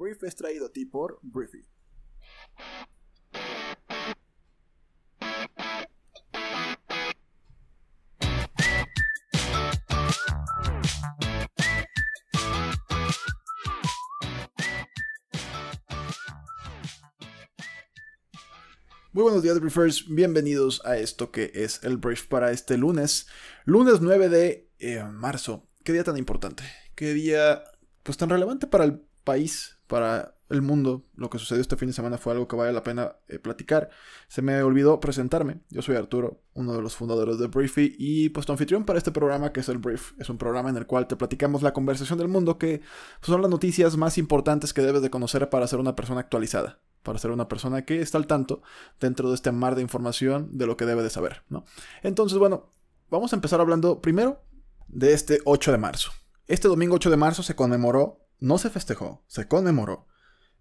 brief es traído a ti por Briefy. Muy buenos días, Briefers. Bienvenidos a esto que es el brief para este lunes. Lunes 9 de eh, marzo. Qué día tan importante. Qué día, pues tan relevante para el país, para el mundo. Lo que sucedió este fin de semana fue algo que vale la pena eh, platicar. Se me olvidó presentarme. Yo soy Arturo, uno de los fundadores de Briefy y pues tu anfitrión para este programa que es el Brief. Es un programa en el cual te platicamos la conversación del mundo que pues, son las noticias más importantes que debes de conocer para ser una persona actualizada para ser una persona que está al tanto dentro de este mar de información de lo que debe de saber, ¿no? Entonces, bueno, vamos a empezar hablando primero de este 8 de marzo. Este domingo 8 de marzo se conmemoró, no se festejó, se conmemoró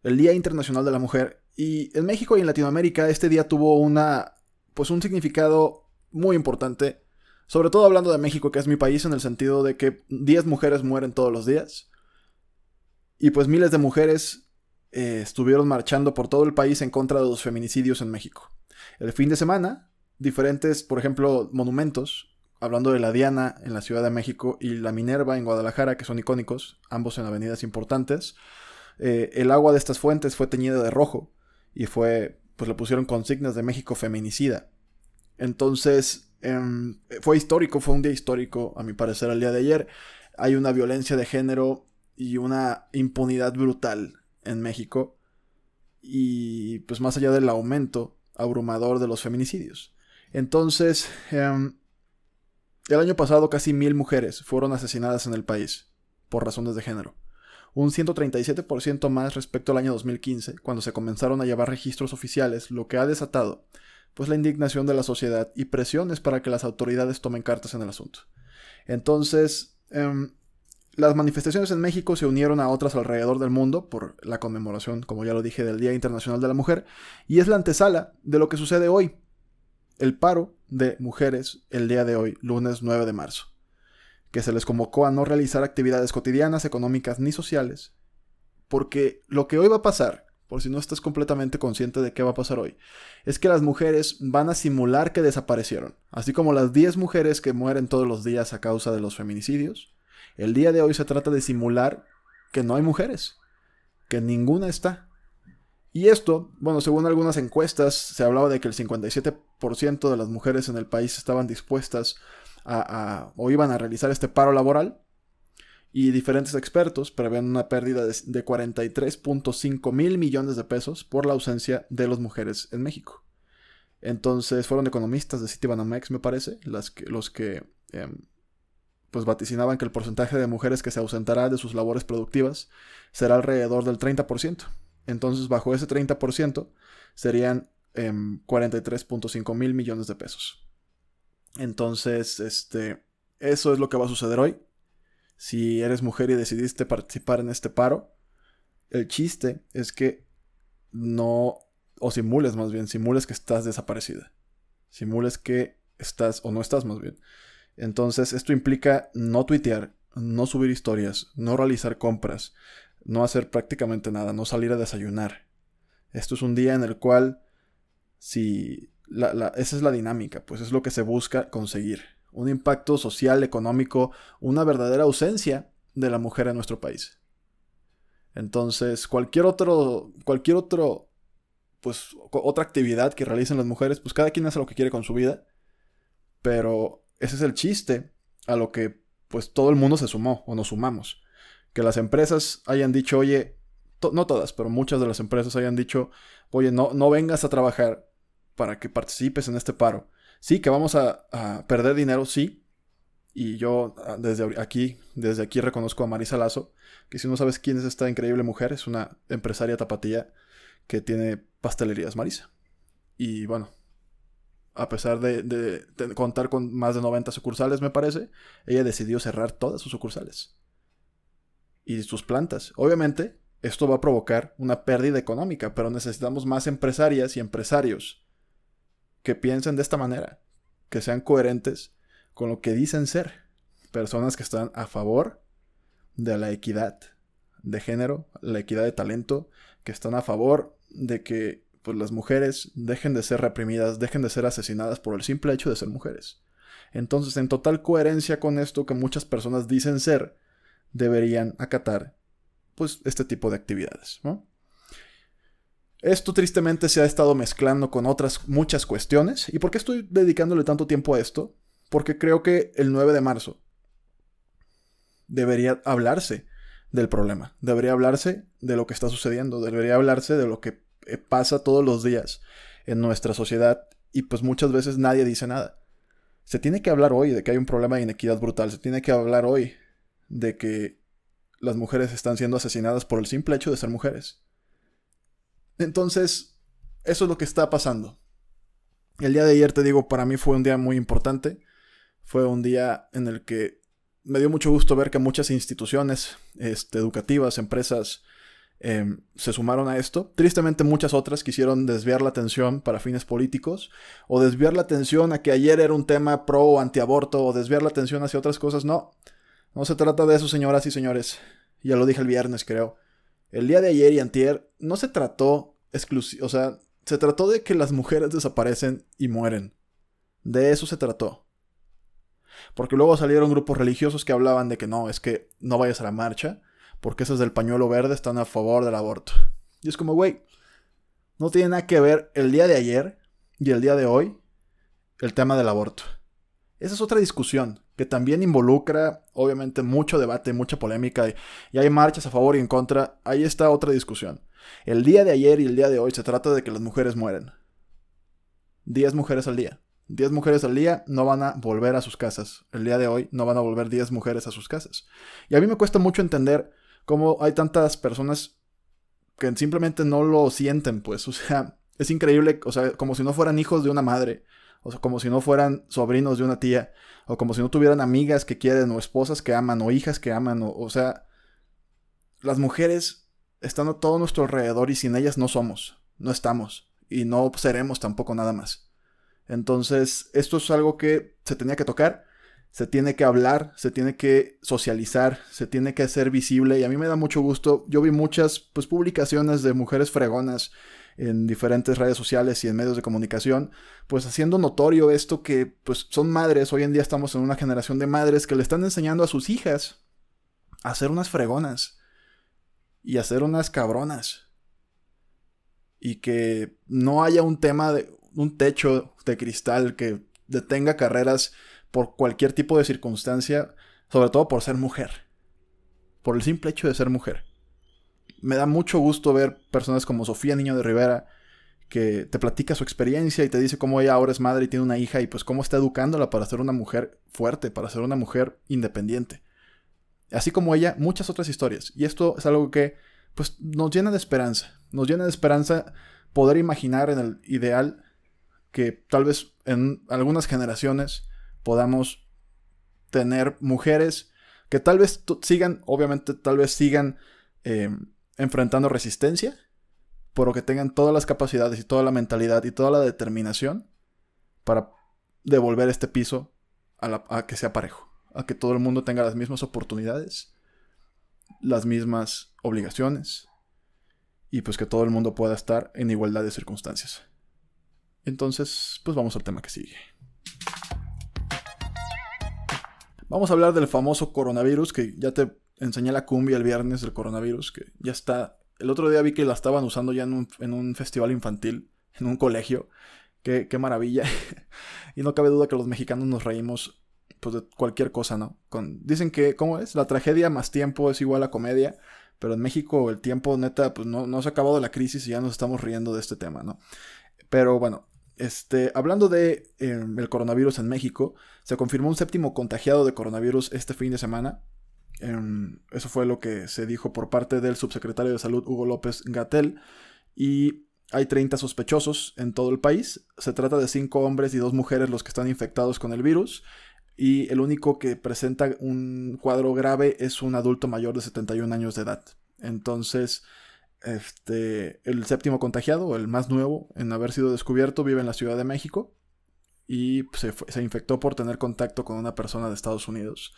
el Día Internacional de la Mujer y en México y en Latinoamérica este día tuvo una pues un significado muy importante, sobre todo hablando de México, que es mi país en el sentido de que 10 mujeres mueren todos los días. Y pues miles de mujeres eh, estuvieron marchando por todo el país en contra de los feminicidios en México. El fin de semana, diferentes, por ejemplo, monumentos, hablando de la Diana en la Ciudad de México y la Minerva en Guadalajara, que son icónicos, ambos en avenidas importantes, eh, el agua de estas fuentes fue teñida de rojo y fue, pues le pusieron consignas de México feminicida. Entonces, em, fue histórico, fue un día histórico, a mi parecer, el día de ayer. Hay una violencia de género y una impunidad brutal en México y pues más allá del aumento abrumador de los feminicidios. Entonces, em, el año pasado casi mil mujeres fueron asesinadas en el país por razones de género. Un 137% más respecto al año 2015, cuando se comenzaron a llevar registros oficiales, lo que ha desatado pues la indignación de la sociedad y presiones para que las autoridades tomen cartas en el asunto. Entonces, em, las manifestaciones en México se unieron a otras alrededor del mundo por la conmemoración, como ya lo dije, del Día Internacional de la Mujer, y es la antesala de lo que sucede hoy, el paro de mujeres el día de hoy, lunes 9 de marzo, que se les convocó a no realizar actividades cotidianas, económicas ni sociales, porque lo que hoy va a pasar, por si no estás completamente consciente de qué va a pasar hoy, es que las mujeres van a simular que desaparecieron, así como las 10 mujeres que mueren todos los días a causa de los feminicidios, el día de hoy se trata de simular que no hay mujeres, que ninguna está. Y esto, bueno, según algunas encuestas, se hablaba de que el 57% de las mujeres en el país estaban dispuestas a, o iban a realizar este paro laboral. Y diferentes expertos prevén una pérdida de, 43.5 mil millones de pesos por la ausencia de las mujeres en México. Entonces fueron economistas de Citibanamex, me parece, las que, los que em, pues vaticinaban que el porcentaje de mujeres que se ausentará de sus labores productivas será alrededor del 30%. Entonces, bajo ese 30% serían 43.5 em, mil millones de pesos. Entonces, este, eso es lo que va a suceder hoy. Si eres mujer y decidiste participar en este paro, el chiste es que no, o simules más bien, simules que estás desaparecida. Simules que estás, o no estás más bien, entonces, esto implica no tuitear, no subir historias, no realizar compras, no hacer prácticamente nada, no salir a desayunar. Esto es un día en el cual, si esa es la dinámica, pues es lo que se busca conseguir. Un impacto social, económico, una verdadera ausencia de la mujer en nuestro país. Entonces, cualquier otro, cualquier otro, pues otra actividad que realicen las mujeres, pues cada quien hace lo que quiere con su vida, pero ese es el chiste a lo que pues todo el mundo se sumó o nos sumamos. Que las empresas hayan dicho, oye, no todas, pero muchas de las empresas hayan dicho, oye, no, no vengas a trabajar para que participes en este paro. Sí, que vamos a, perder dinero, sí. Y yo ah, desde aquí, desde aquí reconozco a Marisa Lazo, que si no sabes quién es esta increíble mujer, es una empresaria tapatía que tiene pastelerías Marisa. Y bueno, a pesar de, contar con más de 90 sucursales, me parece, ella decidió cerrar todas sus sucursales y sus plantas. Obviamente, esto va a provocar una pérdida económica, pero necesitamos más empresarias y empresarios que piensen de esta manera, que sean coherentes con lo que dicen ser, personas que están a favor de la equidad, de género, la equidad de talento, que están a favor de que pues, las mujeres dejen de ser reprimidas, dejen de ser asesinadas por el simple hecho de ser mujeres. Entonces, en total coherencia con esto que muchas personas dicen ser, deberían acatar pues este tipo de actividades. Esto tristemente se ha estado mezclando con otras muchas cuestiones. ¿Y por qué estoy dedicándole tanto tiempo a esto? Porque creo que el 9 de marzo debería hablarse del problema, debería hablarse de lo que está sucediendo, debería hablarse de lo que eh, pasa todos los días en nuestra sociedad y pues muchas veces nadie dice nada. Se tiene que hablar hoy de que hay un problema de inequidad brutal, se tiene que hablar hoy de que las mujeres están siendo asesinadas por el simple hecho de ser mujeres. Entonces, eso es lo que está pasando. El día de ayer, te digo, para mí fue un día muy importante. Fue un día en el que me dio mucho gusto ver que muchas instituciones este, educativas, empresas, em, se sumaron a esto. Tristemente muchas otras quisieron desviar la atención para fines políticos o desviar la atención a que ayer era un tema pro o antiaborto o desviar la atención hacia otras cosas. No, no se trata de eso, señoras y señores. Ya lo dije el viernes, creo. El día de ayer y antier no se trató exclusivo, o sea, se trató de que las mujeres desaparecen y mueren. De eso se trató. Porque luego salieron grupos religiosos que hablaban de que no, es que no vayas a la marcha, porque esos del pañuelo verde están a favor del aborto. Y es como, güey, no tiene nada que ver el día de ayer y el día de hoy el tema del aborto. Esa es otra discusión que también involucra, obviamente, mucho debate, mucha polémica, y, hay marchas a favor y en contra. Ahí está otra discusión. El día de ayer y el día de hoy se trata de que las mujeres mueren. 10 mujeres al día. 10 mujeres al día no van a volver a sus casas. El día de hoy no van a volver 10 mujeres a sus casas. Y a mí me cuesta mucho entender cómo hay tantas personas que simplemente no lo sienten, pues. O sea, es increíble, o sea, como si no fueran hijos de una madre o sea, como si no fueran sobrinos de una tía, o como si no tuvieran amigas que quieren, o esposas que aman, o hijas que aman, o, o sea, las mujeres están a todo nuestro alrededor y sin ellas no somos, no estamos, y no seremos tampoco nada más. Entonces, esto es algo que se tenía que tocar, se tiene que hablar, se tiene que socializar, se tiene que hacer visible, y a mí me da mucho gusto, yo vi muchas pues publicaciones de mujeres fregonas en diferentes redes sociales y en medios de comunicación, pues haciendo notorio esto que pues son madres, hoy en día estamos en una generación de madres que le están enseñando a sus hijas a hacer unas fregonas y a hacer unas cabronas. Y que no haya un tema de un techo de cristal que detenga carreras por cualquier tipo de circunstancia, sobre todo por ser mujer. Por el simple hecho de ser mujer me da mucho gusto ver personas como Sofía Niño de Rivera, que te platica su experiencia y te dice cómo ella ahora es madre y tiene una hija y pues cómo está educándola para ser una mujer fuerte, para ser una mujer independiente. Así como ella, muchas otras historias. Y esto es algo que pues nos llena de esperanza. Nos llena de esperanza poder imaginar en el ideal que tal vez en algunas generaciones podamos tener mujeres que tal vez sigan, obviamente tal vez sigan eh, enfrentando resistencia, pero que tengan todas las capacidades y toda la mentalidad y toda la determinación para devolver este piso a, que sea parejo, a que todo el mundo tenga las mismas oportunidades, las mismas obligaciones y pues que todo el mundo pueda estar en igualdad de circunstancias. Entonces, pues vamos al tema que sigue. Vamos a hablar del famoso coronavirus que ya te enseñé la cumbia el viernes del coronavirus, que ya está. El otro día vi que la estaban usando ya en un, festival infantil, en un colegio. Qué, qué maravilla. y no cabe duda que los mexicanos nos reímos pues, de cualquier cosa, ¿no? Dicen que, ¿cómo es? La tragedia más tiempo es igual a comedia. Pero en México el tiempo, neta, pues no, no se ha acabado la crisis y ya nos estamos riendo de este tema, ¿no? Pero bueno, este, hablando de em, el coronavirus en México, se confirmó un séptimo contagiado de coronavirus este fin de semana. Em, eso fue lo que se dijo por parte del subsecretario de Salud Hugo López Gatel. Y hay 30 sospechosos en todo el país. Se trata de 5 hombres y 2 mujeres los que están infectados con el virus. Y el único que presenta un cuadro grave es un adulto mayor de 71 años de edad. Entonces, este, el séptimo contagiado, el más nuevo en haber sido descubierto, vive en la Ciudad de México y se, se infectó por tener contacto con una persona de Estados Unidos.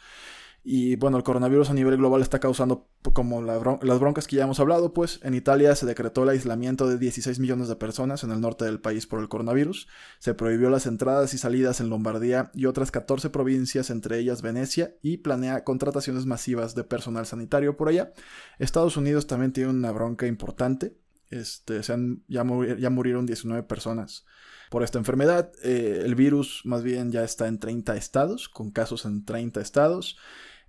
Y bueno, el coronavirus a nivel global está causando como las broncas que ya hemos hablado, pues en Italia se decretó el aislamiento de 16 millones de personas en el norte del país por el coronavirus, se prohibió las entradas y salidas en Lombardía y otras 14 provincias, entre ellas Venecia, y planea contrataciones masivas de personal sanitario por allá. Estados Unidos también tiene una bronca importante, este, se han, ya, ya murieron 19 personas por esta enfermedad. Eh, el virus más bien ya está en 30 estados, con casos en 30 estados.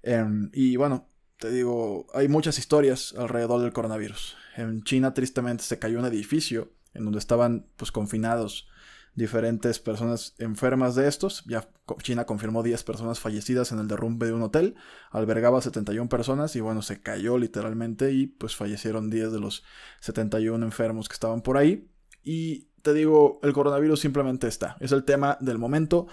Em, y bueno, te digo, hay muchas historias alrededor del coronavirus. En China tristemente se cayó un edificio en donde estaban pues confinados diferentes personas enfermas de estos. Ya China confirmó 10 personas fallecidas en el derrumbe de un hotel. Albergaba 71 personas y bueno, se cayó literalmente y pues fallecieron 10 de los 71 enfermos que estaban por ahí. Y te digo, el coronavirus simplemente está. Es el tema del momento.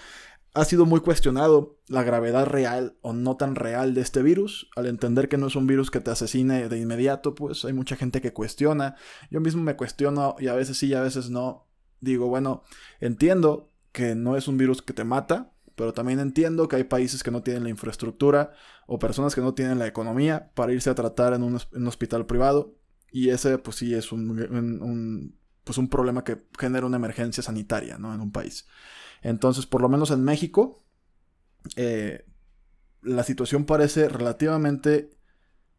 Ha sido muy cuestionado la gravedad real o no tan real de este virus. Al entender que no es un virus que te asesine de inmediato, pues hay mucha gente que cuestiona. Yo mismo me cuestiono y a veces sí y a veces no. Digo, bueno, entiendo que no es un virus que te mata, pero también entiendo que hay países que no tienen la infraestructura o personas que no tienen la economía para irse a tratar en un, hospital privado. Y ese, pues sí, es un, pues un problema que genera una emergencia sanitaria ¿no? en un país. Entonces, por lo menos en México, eh, la situación parece relativamente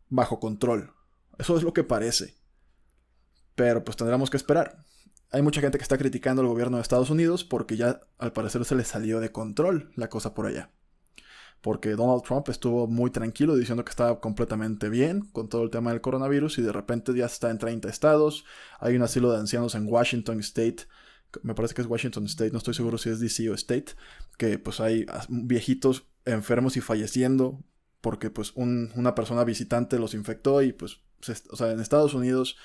bajo control. Eso es lo que parece. Pero pues tendremos que esperar. Hay mucha gente que está criticando al gobierno de Estados Unidos porque ya al parecer se le salió de control la cosa por allá. Porque Donald Trump estuvo muy tranquilo diciendo que estaba completamente bien con todo el tema del coronavirus y de repente ya está en 30 estados. Hay un asilo de ancianos en Washington State me parece que es Washington State, no estoy seguro si es DC o State, que pues hay viejitos enfermos y falleciendo porque pues una persona visitante los infectó y pues, o sea, en Estados Unidos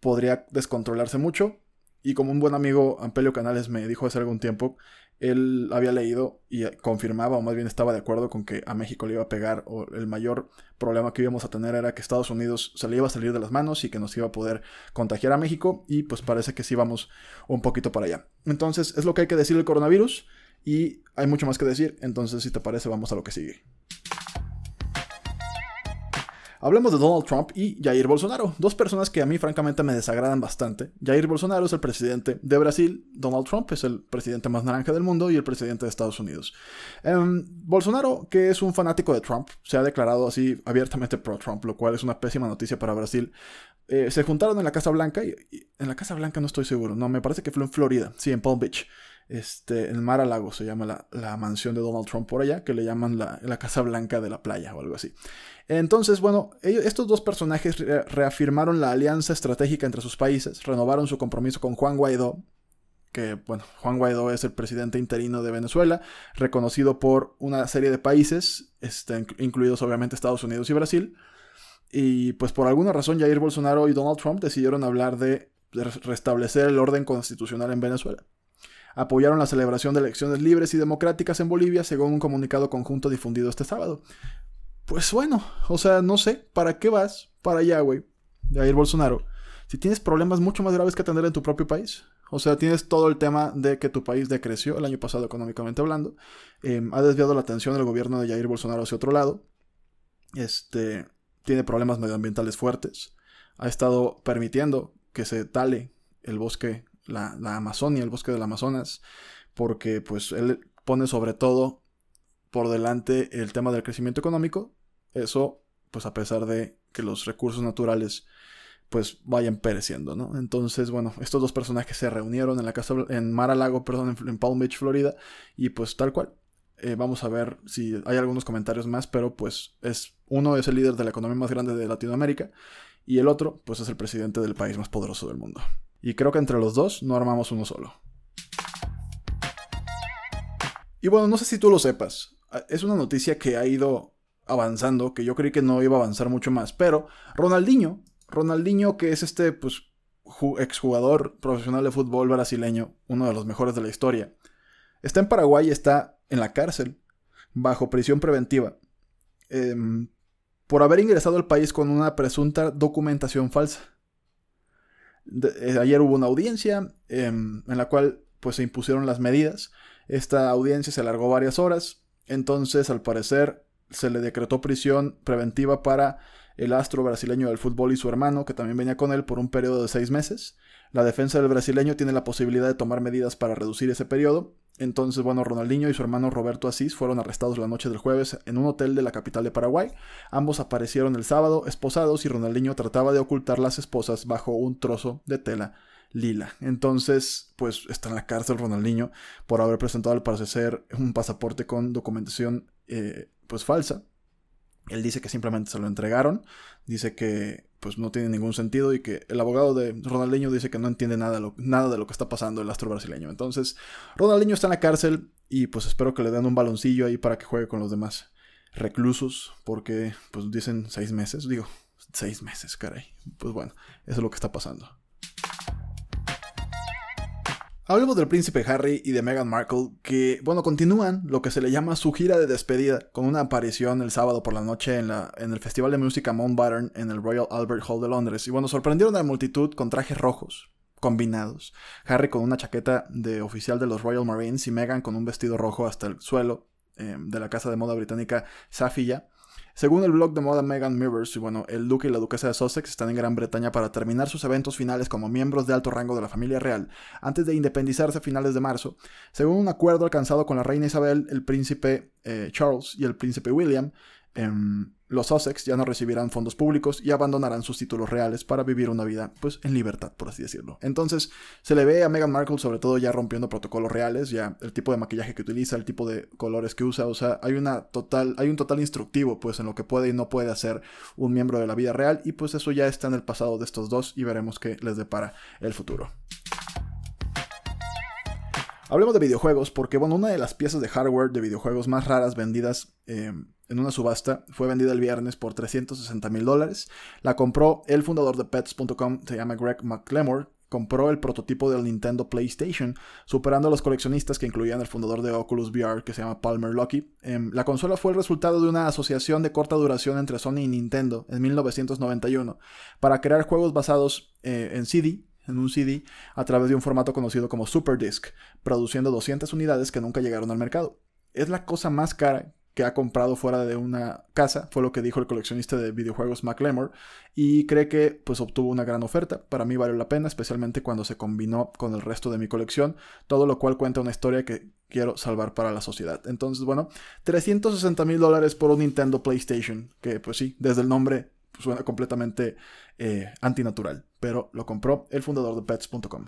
podría descontrolarse mucho. Y como un buen amigo Ampelio Canales me dijo hace algún tiempo, él había leído y confirmaba, o más bien estaba de acuerdo con que a México le iba a pegar, o el mayor problema que íbamos a tener era que Estados Unidos se le iba a salir de las manos y que nos iba a poder contagiar a México, y pues parece que sí vamos un poquito para allá. Entonces, es lo que hay que decir del coronavirus, y hay mucho más que decir, entonces si te parece, vamos a lo que sigue. Hablemos de Donald Trump y Jair Bolsonaro, dos personas que a mí francamente me desagradan bastante. Jair Bolsonaro es el presidente de Brasil, Donald Trump es el presidente más naranja del mundo y el presidente de Estados Unidos. Em, Bolsonaro, que es un fanático de Trump, se ha declarado así abiertamente pro-Trump, lo cual es una pésima noticia para Brasil. Eh, se juntaron en la Casa Blanca y, en la Casa Blanca no estoy seguro, no, me parece que fue en Florida, sí, en Palm Beach este, el Mar a Lago se llama la, mansión de Donald Trump por allá, que le llaman la, Casa Blanca de la playa o algo así. Entonces, bueno, estos dos personajes reafirmaron la alianza estratégica entre sus países, renovaron su compromiso con Juan Guaidó, que, bueno, Juan Guaidó es el presidente interino de Venezuela, reconocido por una serie de países, este, incluidos obviamente Estados Unidos y Brasil. Y pues por alguna razón Jair Bolsonaro y Donald Trump decidieron hablar de restablecer el orden constitucional en Venezuela apoyaron la celebración de elecciones libres y democráticas en Bolivia, según un comunicado conjunto difundido este sábado. Pues bueno, o sea, no sé, ¿para qué vas para allá, güey? De ir Bolsonaro. Si tienes problemas mucho más graves que atender en tu propio país. O sea, tienes todo el tema de que tu país decreció el año pasado económicamente hablando. Em, ha desviado la atención del gobierno de Jair Bolsonaro hacia otro lado. Este, tiene problemas medioambientales fuertes. Ha estado permitiendo que se tale el bosque la, Amazonia, el bosque del Amazonas, porque pues él pone sobre todo por delante el tema del crecimiento económico, eso pues a pesar de que los recursos naturales pues vayan pereciendo, ¿no? Entonces, bueno, estos dos personajes se reunieron en la casa, en Mar-a-Lago, perdón, en, Palm Beach, Florida, y pues tal cual. Eh, vamos a ver si hay algunos comentarios más, pero pues es uno es el líder de la economía más grande de Latinoamérica y el otro pues es el presidente del país más poderoso del mundo. Y creo que entre los dos no armamos uno solo. Y bueno, no sé si tú lo sepas. Es una noticia que ha ido avanzando, que yo creí que no iba a avanzar mucho más. Pero Ronaldinho, Ronaldinho que es este pues, exjugador profesional de fútbol brasileño, uno de los mejores de la historia, está en Paraguay y está en la cárcel, bajo prisión preventiva, em, por haber ingresado al país con una presunta documentación falsa. Eh, ayer hubo una audiencia em, en la cual pues se impusieron las medidas. Esta audiencia se alargó varias horas. Entonces, al parecer, se le decretó prisión preventiva para el astro brasileño del fútbol y su hermano, que también venía con él por un periodo de seis meses. La defensa del brasileño tiene la posibilidad de tomar medidas para reducir ese periodo. Entonces, bueno, Ronaldinho y su hermano Roberto Asís fueron arrestados la noche del jueves en un hotel de la capital de Paraguay. Ambos aparecieron el sábado esposados y Ronaldinho trataba de ocultar las esposas bajo un trozo de tela lila. Entonces, pues está en la cárcel Ronaldinho por haber presentado al parecer un pasaporte con documentación eh, pues falsa. Él dice que simplemente se lo entregaron, dice que pues no tiene ningún sentido y que el abogado de Ronaldinho dice que no entiende nada nada de lo que está pasando el astro brasileño. Entonces, Ronaldinho está en la cárcel y pues espero que le den un baloncillo ahí para que juegue con los demás reclusos, porque pues dicen seis meses, digo, seis meses, caray. Pues bueno, eso es lo que está pasando. Hablemos del príncipe Harry y de Meghan Markle, que, bueno, continúan lo que se le llama su gira de despedida, con una aparición el sábado por la noche en, la, en el Festival de Música Mountbatten en el Royal Albert Hall de Londres. Y bueno, sorprendieron a la multitud con trajes rojos, combinados. Harry con una chaqueta de oficial de los Royal Marines y Meghan con un vestido rojo hasta el suelo eh, de la casa de moda británica Safiya. Según el blog de moda Meghan Mirrors, bueno, el duque y la duquesa de Sussex están en Gran Bretaña para terminar sus eventos finales como miembros de alto rango de la familia real, antes de independizarse a finales de marzo. Según un acuerdo alcanzado con la reina Isabel, el príncipe eh, Charles y el príncipe William, los Sussex ya no recibirán fondos públicos y abandonarán sus títulos reales para vivir una vida, pues, en libertad, por así decirlo. Entonces, se le ve a Meghan Markle sobre todo ya rompiendo protocolos reales, ya el tipo de maquillaje que utiliza, el tipo de colores que usa, o sea, hay una total, hay un total instructivo, pues, en lo que puede y no puede hacer un miembro de la vida real, y pues eso ya está en el pasado de estos dos y veremos qué les depara el futuro. Hablemos de videojuegos, porque bueno, una de las piezas de hardware de videojuegos más raras vendidas eh, en una subasta fue vendida el viernes por 360 mil dólares. La compró el fundador de Pets.com, se llama Greg McLemore. Compró el prototipo del Nintendo PlayStation, superando a los coleccionistas que incluían el fundador de Oculus VR, que se llama Palmer Lucky. Em, la consola fue el resultado de una asociación de corta duración entre Sony y Nintendo en 1991 para crear juegos basados eh, en CD en un CD a través de un formato conocido como Super Disc, produciendo 200 unidades que nunca llegaron al mercado. Es la cosa más cara que ha comprado fuera de una casa, fue lo que dijo el coleccionista de videojuegos McLemore, y cree que pues obtuvo una gran oferta. Para mí vale la pena, especialmente cuando se combinó con el resto de mi colección, todo lo cual cuenta una historia que quiero salvar para la sociedad. Entonces, bueno, 360 mil dólares por un Nintendo PlayStation, que pues sí, desde el nombre suena completamente eh, antinatural, pero lo compró el fundador de pets.com.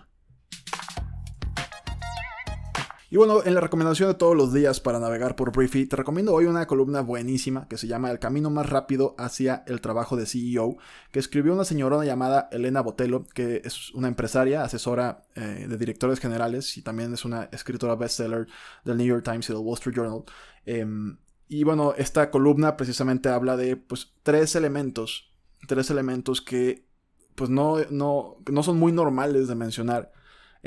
Y bueno, en la recomendación de todos los días para navegar por Briefy, te recomiendo hoy una columna buenísima que se llama El camino más rápido hacia el trabajo de CEO, que escribió una señorona llamada Elena Botello, que es una empresaria, asesora eh, de directores generales y también es una escritora bestseller del New York Times y del Wall Street Journal. Em, y bueno, esta columna precisamente habla de pues, tres elementos, tres elementos que pues no, no, no son muy normales de mencionar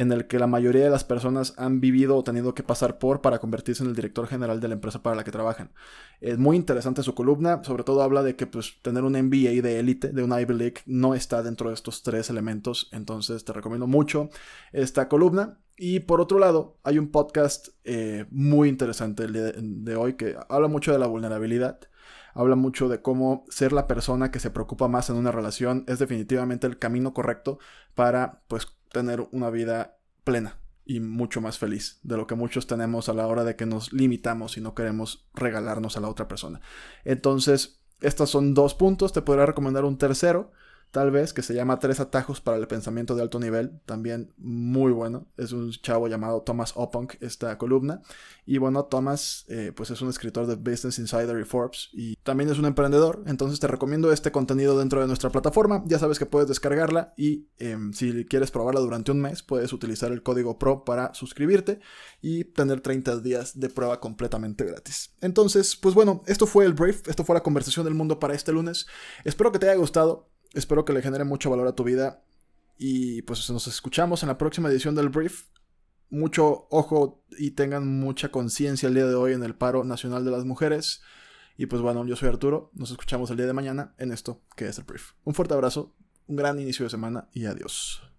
en el que la mayoría de las personas han vivido o tenido que pasar por para convertirse en el director general de la empresa para la que trabajan. Es muy interesante su columna, sobre todo habla de que pues, tener un MBA de élite, de un Ivy League, no está dentro de estos tres elementos, entonces te recomiendo mucho esta columna. Y por otro lado, hay un podcast eh, muy interesante el de, de hoy que habla mucho de la vulnerabilidad habla mucho de cómo ser la persona que se preocupa más en una relación es definitivamente el camino correcto para pues tener una vida plena y mucho más feliz de lo que muchos tenemos a la hora de que nos limitamos y no queremos regalarnos a la otra persona. Entonces, estos son dos puntos, te podría recomendar un tercero tal vez, que se llama Tres atajos para el pensamiento de alto nivel, también muy bueno. Es un chavo llamado Thomas Opunk, esta columna. Y bueno, Thomas, eh, pues es un escritor de Business Insider y Forbes y también es un emprendedor. Entonces te recomiendo este contenido dentro de nuestra plataforma. Ya sabes que puedes descargarla y em, si quieres probarla durante un mes, puedes utilizar el código PRO para suscribirte y tener 30 días de prueba completamente gratis. Entonces, pues bueno, esto fue el brief, esto fue la conversación del mundo para este lunes. Espero que te haya gustado. Espero que le genere mucho valor a tu vida. Y pues nos escuchamos en la próxima edición del Brief. Mucho ojo y tengan mucha conciencia el día de hoy en el paro nacional de las mujeres. Y pues bueno, yo soy Arturo. Nos escuchamos el día de mañana en esto que es el Brief. Un fuerte abrazo, un gran inicio de semana y adiós.